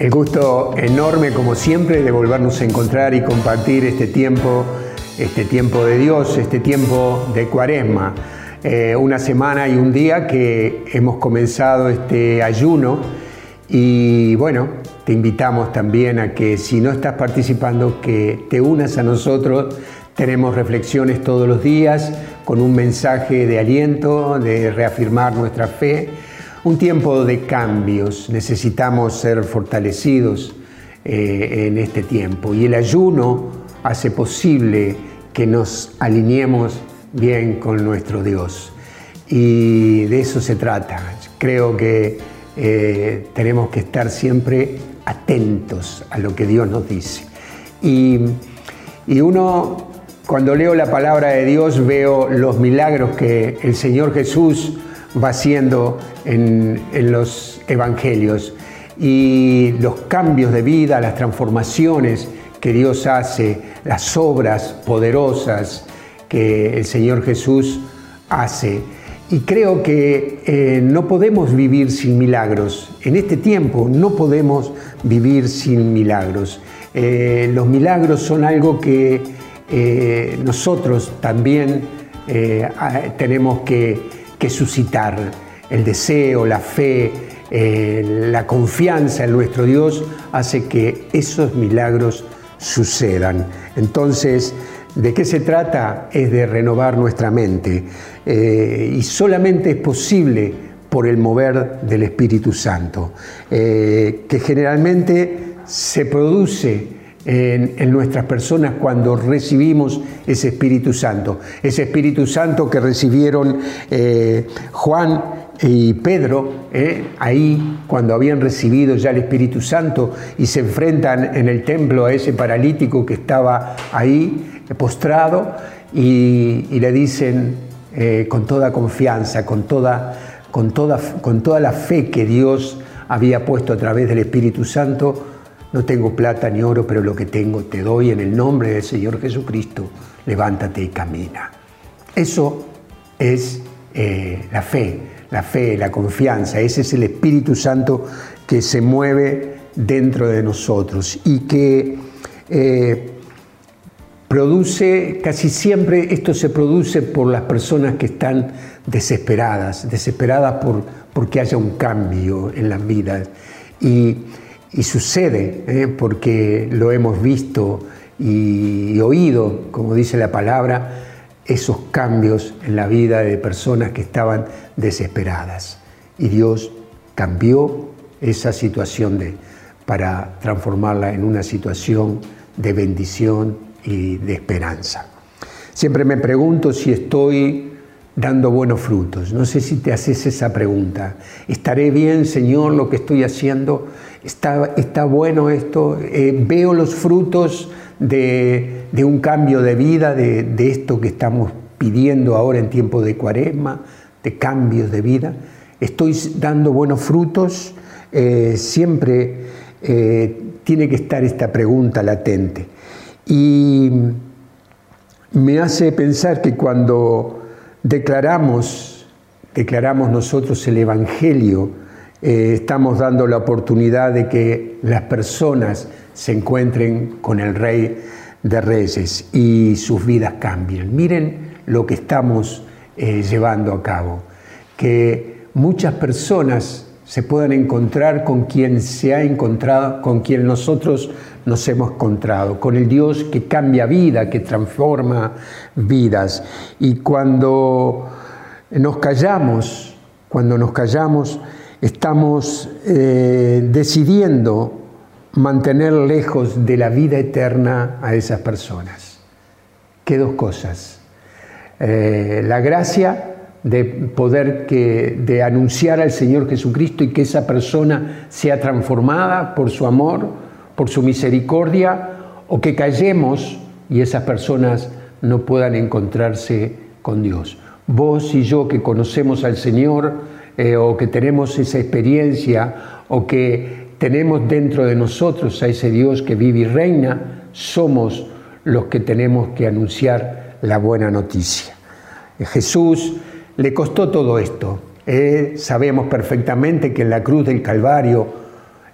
El gusto enorme, como siempre, de volvernos a encontrar y compartir este tiempo, este tiempo de Dios, este tiempo de cuaresma. Eh, una semana y un día que hemos comenzado este ayuno y bueno, te invitamos también a que si no estás participando, que te unas a nosotros. Tenemos reflexiones todos los días con un mensaje de aliento, de reafirmar nuestra fe un tiempo de cambios, necesitamos ser fortalecidos eh, en este tiempo y el ayuno hace posible que nos alineemos bien con nuestro Dios. Y de eso se trata. Creo que eh, tenemos que estar siempre atentos a lo que Dios nos dice. Y, y uno, cuando leo la palabra de Dios, veo los milagros que el Señor Jesús va haciendo en, los evangelios y los cambios de vida, las transformaciones que Dios hace, las obras poderosas que el Señor Jesús hace. Y creo que eh, no podemos vivir sin milagros. En este tiempo no podemos vivir sin milagros. Eh, los milagros son algo que eh, nosotros también tenemos que que suscitar el deseo, la fe, eh, la confianza en nuestro Dios hace que esos milagros sucedan. Entonces, ¿de qué se trata? Es de renovar nuestra mente eh, y solamente es posible por el mover del Espíritu Santo, eh, que generalmente se produce en, nuestras personas cuando recibimos ese Espíritu Santo. Ese Espíritu Santo que recibieron eh, Juan y Pedro, eh, ahí cuando habían recibido ya el Espíritu Santo y se enfrentan en el templo a ese paralítico que estaba ahí postrado y, le dicen eh, con toda confianza, con toda, con, toda, con toda la fe que Dios había puesto a través del Espíritu Santo, no tengo plata ni oro, pero lo que tengo te doy en el nombre del Señor Jesucristo. Levántate y camina. Eso es eh, la fe, la fe, la confianza. Ese es el Espíritu Santo que se mueve dentro de nosotros y que eh, produce, casi siempre esto se produce por las personas que están desesperadas, desesperadas por, porque haya un cambio en las vidas. Y y sucede, ¿eh? porque lo hemos visto y, oído, como dice la palabra, esos cambios en la vida de personas que estaban desesperadas. Y Dios cambió esa situación de, para transformarla en una situación de bendición y de esperanza. Siempre me pregunto si estoy dando buenos frutos. No sé si te haces esa pregunta. ¿Estaré bien, Señor, lo que estoy haciendo? ¿Está, está bueno esto? Eh, ¿Veo los frutos de, un cambio de vida, de, esto que estamos pidiendo ahora en tiempo de cuaresma, de cambios de vida? ¿Estoy dando buenos frutos? Eh, siempre eh, tiene que estar esta pregunta latente. Y me hace pensar que cuando declaramos, declaramos nosotros el Evangelio, eh, estamos dando la oportunidad de que las personas se encuentren con el Rey de Reyes y sus vidas cambien. Miren lo que estamos eh, llevando a cabo, que muchas personas se puedan encontrar con quien se ha encontrado, con quien nosotros nos hemos encontrado, con el Dios que cambia vida, que transforma vidas. Y cuando nos callamos, cuando nos callamos, estamos eh, decidiendo mantener lejos de la vida eterna a esas personas. ¿Qué dos cosas? Eh, la gracia de poder que, de anunciar al Señor Jesucristo y que esa persona sea transformada por su amor, por su misericordia, o que callemos y esas personas no puedan encontrarse con Dios. Vos y yo que conocemos al Señor eh, o que tenemos esa experiencia o que tenemos dentro de nosotros a ese Dios que vive y reina, somos los que tenemos que anunciar la buena noticia. Jesús le costó todo esto. sabemos perfectamente que en la cruz del Calvario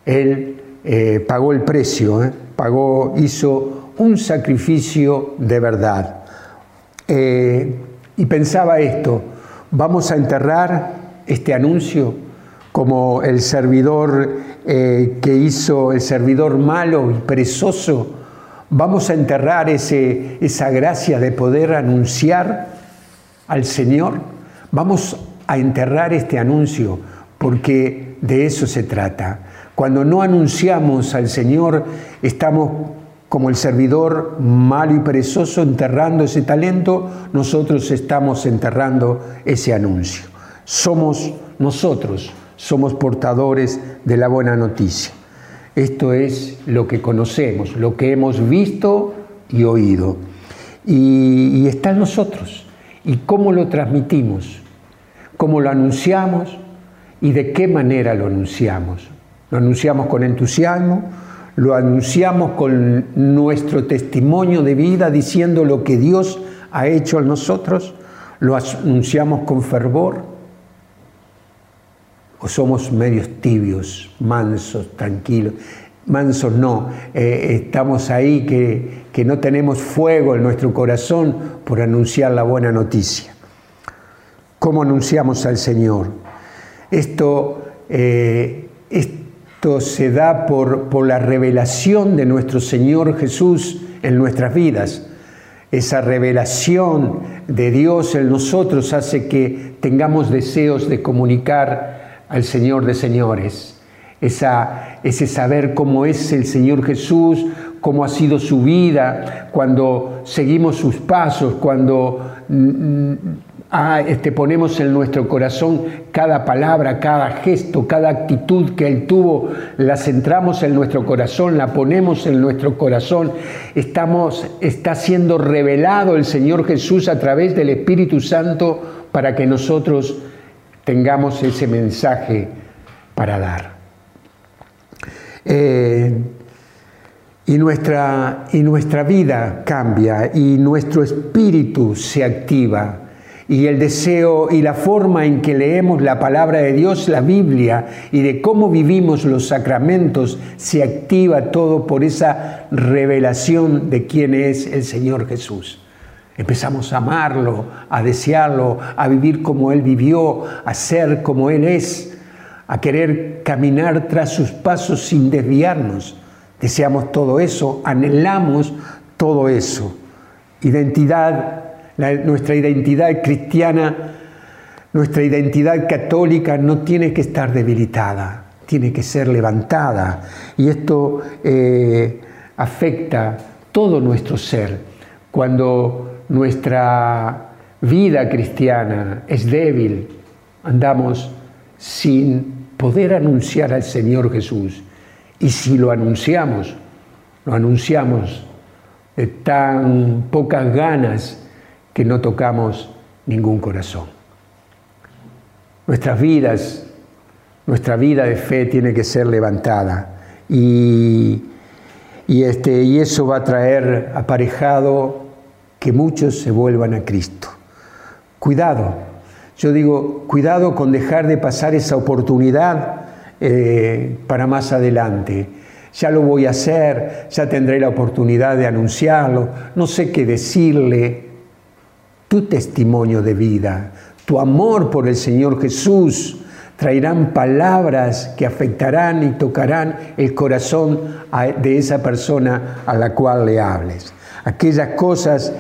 Él eh, pagó el precio, eh, pagó, hizo un sacrificio de verdad. y pensaba esto, vamos a enterrar este anuncio como el servidor que hizo, el servidor malo y perezoso, vamos a enterrar ese, esa gracia de poder anunciar al Señor, vamos a enterrar este anuncio porque de eso se trata. Cuando no anunciamos al Señor, estamos como el servidor malo y perezoso enterrando ese talento, nosotros estamos enterrando ese anuncio. Somos nosotros, somos portadores de la buena noticia. Esto es lo que conocemos, lo que hemos visto y oído. Y, está en nosotros. ¿Y cómo lo transmitimos? ¿Cómo lo anunciamos? ¿Y de qué manera lo anunciamos? ¿Lo anunciamos con entusiasmo? ¿Lo anunciamos con nuestro testimonio de vida diciendo lo que Dios ha hecho en nosotros? ¿Lo anunciamos con fervor? ¿O somos medios tibios, mansos, tranquilos? Mansos no, eh, estamos ahí que, que no tenemos fuego en nuestro corazón por anunciar la buena noticia. ¿Cómo anunciamos al Señor? Esto, eh, esto se da por, por la revelación de nuestro Señor Jesús en nuestras vidas. Esa revelación de Dios en nosotros hace que tengamos deseos de comunicar al Señor de señores. Esa, ese saber cómo es el Señor Jesús, cómo ha sido su vida, cuando seguimos sus pasos, cuando mm, mm, ah, este, ponemos en nuestro corazón cada palabra, cada gesto, cada actitud que Él tuvo, la centramos en nuestro corazón, la ponemos en nuestro corazón, estamos, está siendo revelado el Señor Jesús a través del Espíritu Santo para que nosotros tengamos ese mensaje para dar. Eh, y nuestra, y nuestra vida cambia y nuestro espíritu se activa y el deseo y la forma en que leemos la palabra de Dios, la Biblia, y de cómo vivimos los sacramentos, se activa todo por esa revelación de quién es el Señor Jesús. Empezamos a amarlo, a desearlo, a vivir como Él vivió, a ser como Él es, a querer caminar tras sus pasos sin desviarnos Deseamos todo eso, anhelamos todo eso. Identidad, nuestra identidad cristiana, nuestra identidad católica no tiene que estar debilitada, tiene que ser levantada. Y esto eh, afecta todo nuestro ser. Cuando nuestra vida cristiana es débil, andamos sin poder anunciar al Señor Jesús y si lo anunciamos, lo anunciamos de tan pocas ganas que no tocamos ningún corazón. Nuestras vidas, nuestra vida de fe tiene que ser levantada y, este, y eso va a traer aparejado que muchos se vuelvan a Cristo. Cuidado, yo digo, cuidado con dejar de pasar esa oportunidad eh, para más adelante. Ya lo voy a hacer, ya tendré la oportunidad de anunciarlo, no sé qué decirle. Tu testimonio de vida, tu amor por el Señor Jesús, traerán palabras que afectarán y tocarán el corazón de esa persona a la cual le hables. Aquellas cosas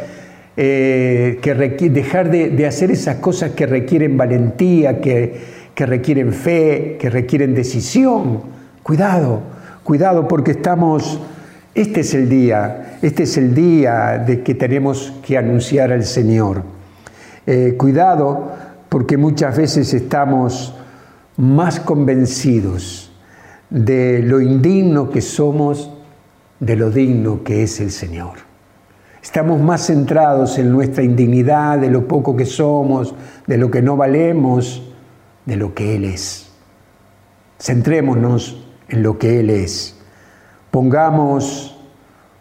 eh, que dejar de hacer esas cosas que requieren valentía, que, que requieren fe, que requieren decisión. Cuidado, cuidado porque estamos, este es el día, este es el día de que tenemos que anunciar al Señor. Eh, cuidado porque muchas veces estamos más convencidos de lo indigno que somos, de lo digno que es el Señor. Estamos más centrados en nuestra indignidad, de lo poco que somos, de lo que no valemos, de lo que Él es. Centrémonos en lo que Él es. Pongamos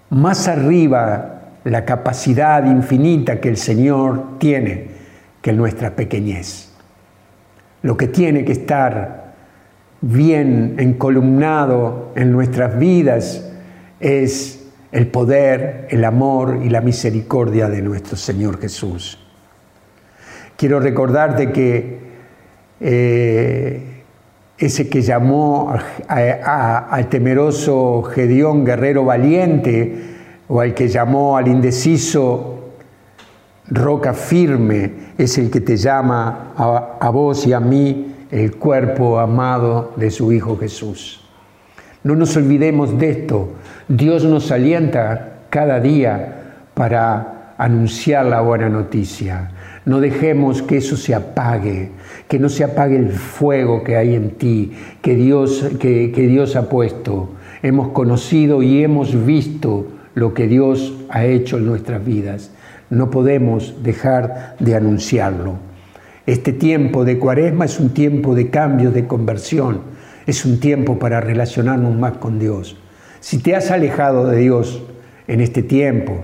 más arriba la capacidad infinita que el Señor tiene que nuestra pequeñez. Lo que tiene que estar bien encolumnado en nuestras vidas es el poder, el amor y la misericordia de nuestro Señor Jesús. Quiero recordarte que eh, ese que llamó al temeroso Gedeón guerrero valiente, o al que llamó al indeciso roca firme, es el que te llama a, a vos y a mí el cuerpo amado de su Hijo Jesús. No nos olvidemos de esto. Dios nos alienta cada día para anunciar la buena noticia. No dejemos que eso se apague, que no se apague el fuego que hay en ti, que Dios, que, Dios ha puesto. Hemos conocido y hemos visto lo que Dios ha hecho en nuestras vidas. No podemos dejar de anunciarlo. Este tiempo de cuaresma es un tiempo de cambio, de conversión es un tiempo para relacionarnos más con Dios. Si te has alejado de Dios en este tiempo,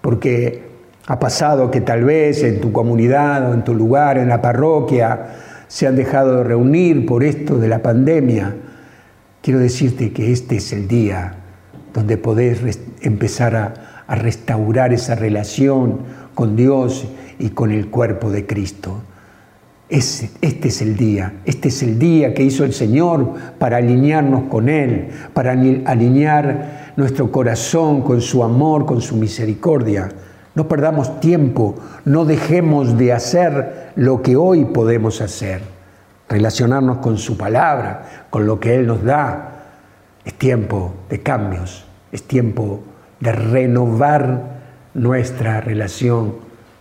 porque ha pasado que tal vez en tu comunidad o en tu lugar, en la parroquia, se han dejado de reunir por esto de la pandemia, quiero decirte que este es el día donde podés empezar a, restaurar esa relación con Dios y con el cuerpo de Cristo este es el día, este es el día que hizo el Señor para alinearnos con Él, para alinear nuestro corazón con su amor, con su misericordia. No perdamos tiempo, no dejemos de hacer lo que hoy podemos hacer, relacionarnos con su palabra, con lo que Él nos da. Es tiempo de cambios, es tiempo de renovar nuestra relación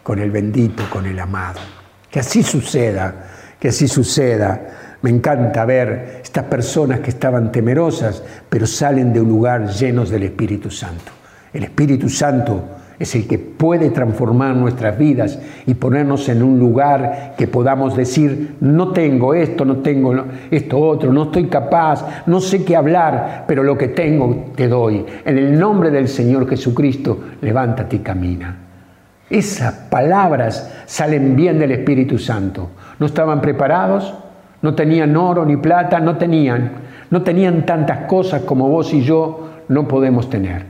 con el bendito, con el amado. Que así suceda, que así suceda. Me encanta ver estas personas que estaban temerosas, pero salen de un lugar llenos del Espíritu Santo. El Espíritu Santo es el que puede transformar nuestras vidas y ponernos en un lugar que podamos decir, no tengo esto, no tengo esto otro, no estoy capaz, no sé qué hablar, pero lo que tengo te doy. En el nombre del Señor Jesucristo, levántate y camina. Esas palabras salen bien del Espíritu Santo. No estaban preparados, no tenían oro ni plata, no tenían, no tenían tantas cosas como vos y yo no podemos tener.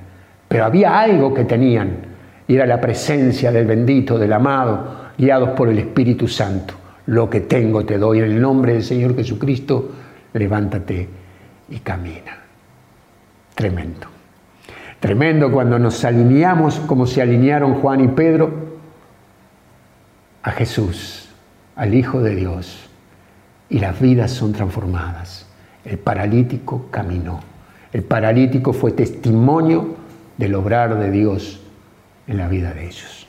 Pero había algo que tenían y era la presencia del bendito, del amado, guiados por el Espíritu Santo. Lo que tengo te doy en el nombre del Señor Jesucristo, levántate y camina. Tremendo. Tremendo cuando nos alineamos como se alinearon Juan y Pedro a Jesús, al Hijo de Dios, y las vidas son transformadas. El paralítico caminó. El paralítico fue testimonio del obrar de Dios en la vida de ellos.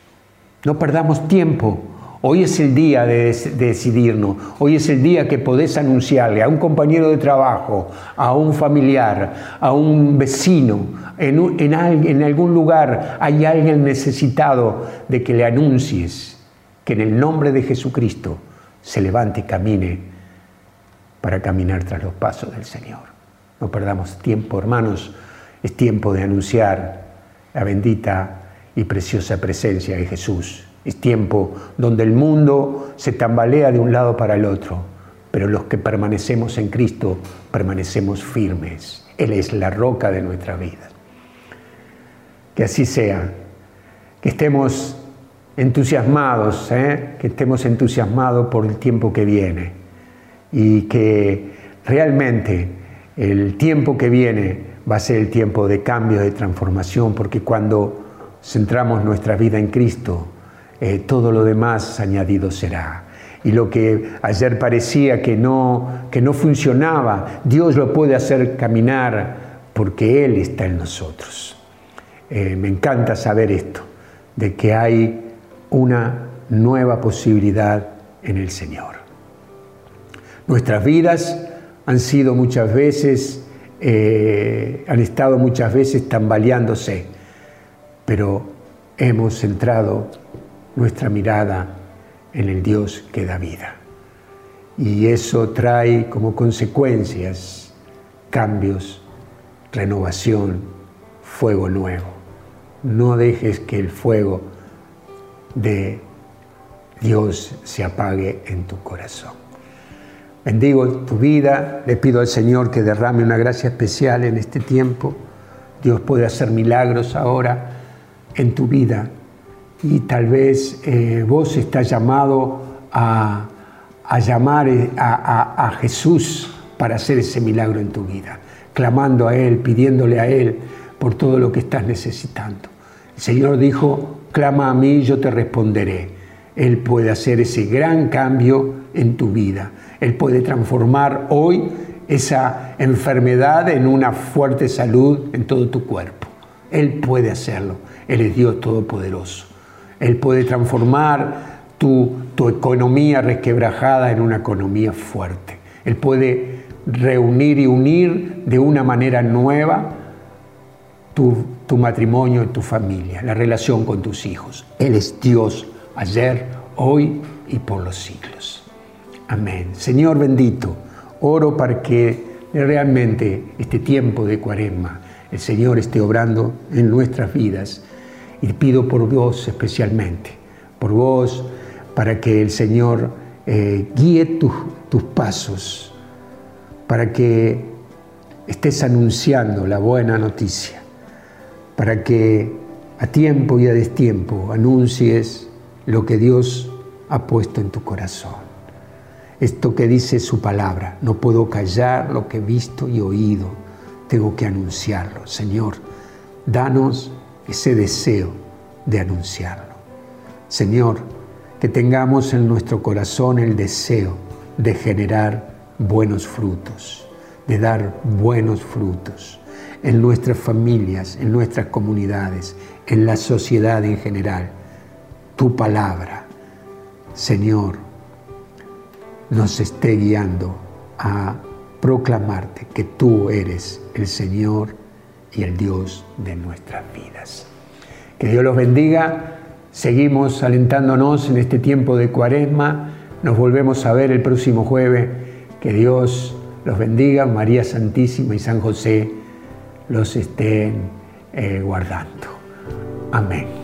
No perdamos tiempo Hoy es el día de, decidirnos, hoy es el día que podés anunciarle a un compañero de trabajo, a un familiar, a un vecino, en, en algún lugar hay alguien necesitado de que le anuncies que en el nombre de Jesucristo se levante y camine para caminar tras los pasos del Señor. No perdamos tiempo, hermanos, es tiempo de anunciar la bendita y preciosa presencia de Jesús es tiempo donde el mundo se tambalea de un lado para el otro, pero los que permanecemos en Cristo permanecemos firmes. Él es la roca de nuestra vida. Que así sea, que estemos entusiasmados, ¿eh? que estemos entusiasmados por el tiempo que viene y que realmente el tiempo que viene va a ser el tiempo de cambio, de transformación, porque cuando centramos nuestra vida en Cristo, eh, todo lo demás añadido será. Y lo que ayer parecía que no, que no funcionaba, Dios lo puede hacer caminar porque Él está en nosotros. Eh, me encanta saber esto, de que hay una nueva posibilidad en el Señor. Nuestras vidas han sido muchas veces, eh, han estado muchas veces tambaleándose, pero hemos centrado nuestra mirada en el Dios que da vida. Y eso trae como consecuencias cambios, renovación, fuego nuevo. No dejes que el fuego de Dios se apague en tu corazón. Bendigo tu vida, le pido al Señor que derrame una gracia especial en este tiempo. Dios puede hacer milagros ahora en tu vida y tal vez eh, vos estás llamado a, llamar eh, a, a Jesús para hacer ese milagro en tu vida, clamando a Él, pidiéndole a Él por todo lo que estás necesitando. El Señor dijo, clama a mí, yo te responderé. Él puede hacer ese gran cambio en tu vida. Él puede transformar hoy esa enfermedad en una fuerte salud en todo tu cuerpo. Él puede hacerlo. Él es Dios Todopoderoso. Él puede transformar tu, tu economía resquebrajada en una economía fuerte. Él puede reunir y unir de una manera nueva tu, tu matrimonio y tu familia, la relación con tus hijos. Él es Dios ayer, hoy y por los siglos. Amén. Señor bendito, oro para que realmente este tiempo de cuaresma el Señor esté obrando en nuestras vidas y pido por vos especialmente, por vos, para que el Señor eh, guíe tus pasos para que estés anunciando la buena noticia, para que a tiempo y a destiempo anuncies lo que Dios ha puesto en tu corazón. Esto que dice su palabra, no puedo callar lo que he visto y oído, tengo que anunciarlo. Señor, danos ese deseo de anunciarlo. Señor, que tengamos en nuestro corazón el deseo de generar buenos frutos, de dar buenos frutos en nuestras familias, en nuestras comunidades, en la sociedad en general. Tu palabra, Señor, nos esté guiando a proclamarte que tú eres el Señor y el Dios de nuestras vidas. Que Dios los bendiga. Seguimos alentándonos en este tiempo de cuaresma. Nos volvemos a ver el próximo jueves que Dios los bendiga, María Santísima y San José los estén eh, guardando. Amén.